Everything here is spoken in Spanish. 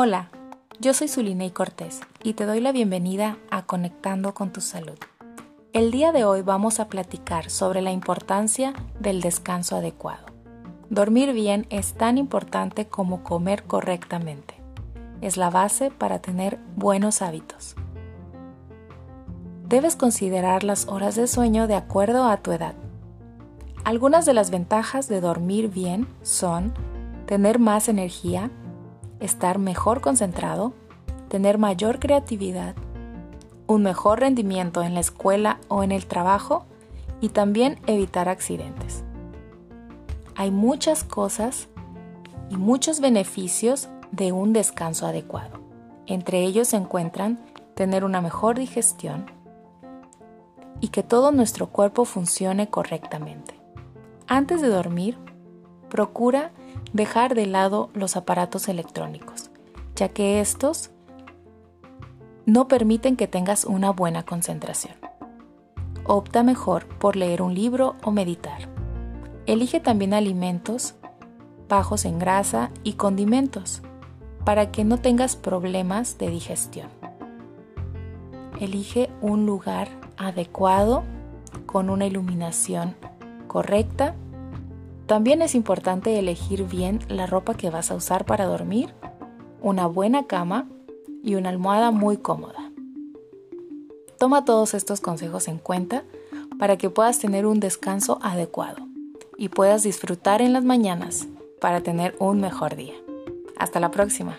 Hola, yo soy Zulinei Cortés y te doy la bienvenida a Conectando con tu Salud. El día de hoy vamos a platicar sobre la importancia del descanso adecuado. Dormir bien es tan importante como comer correctamente. Es la base para tener buenos hábitos. Debes considerar las horas de sueño de acuerdo a tu edad. Algunas de las ventajas de dormir bien son tener más energía, estar mejor concentrado, tener mayor creatividad, un mejor rendimiento en la escuela o en el trabajo y también evitar accidentes. Hay muchas cosas y muchos beneficios de un descanso adecuado. Entre ellos se encuentran tener una mejor digestión y que todo nuestro cuerpo funcione correctamente. Antes de dormir, procura dejar de lado los aparatos electrónicos, ya que estos no permiten que tengas una buena concentración. Opta mejor por leer un libro o meditar. Elige también alimentos bajos en grasa y condimentos para que no tengas problemas de digestión. Elige un lugar adecuado con una iluminación correcta también es importante elegir bien la ropa que vas a usar para dormir, una buena cama y una almohada muy cómoda. Toma todos estos consejos en cuenta para que puedas tener un descanso adecuado y puedas disfrutar en las mañanas para tener un mejor día. Hasta la próxima.